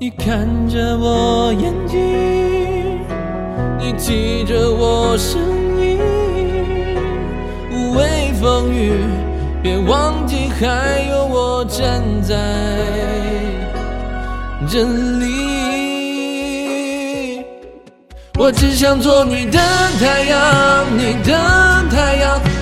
你看着我眼睛，你记着我声音。无畏风雨，别忘记还有我站在这里。我只想做你的太阳，你的太阳，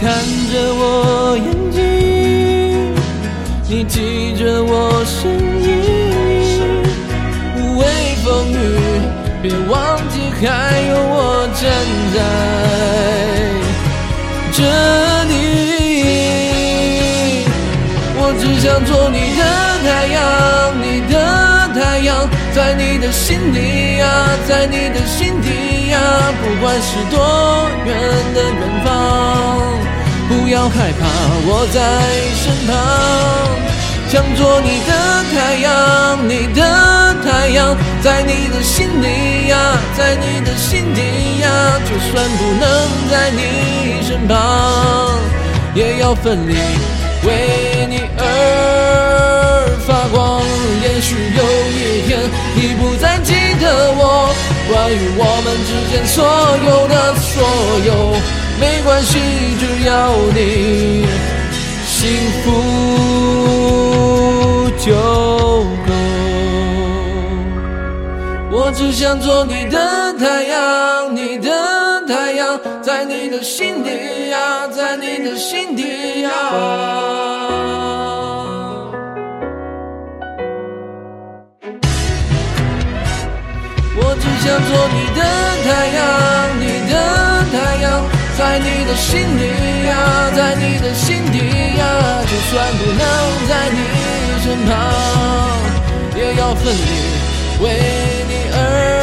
看着我眼睛，你记着我声音。无畏风雨，别忘记还有我站在这里。我只想做你的太阳，你的太阳，在你的心里呀，在你的心底呀，不管是多远的远方，不要害怕，我在身旁。想做你的太阳，你的太阳，在你的心里呀，在你的心底呀，就算不能在你身旁，也要奋力为你而发光。也许有一天你不再记得我，关于我们之间所有的所有，没关系，只要我只想做你的太阳，你的太阳，在你的心底呀，在你的心底呀。我只想做你的太阳，你的太阳，在你的心里呀，在你的心底呀，就算不能在你身旁，也要奋力为你而。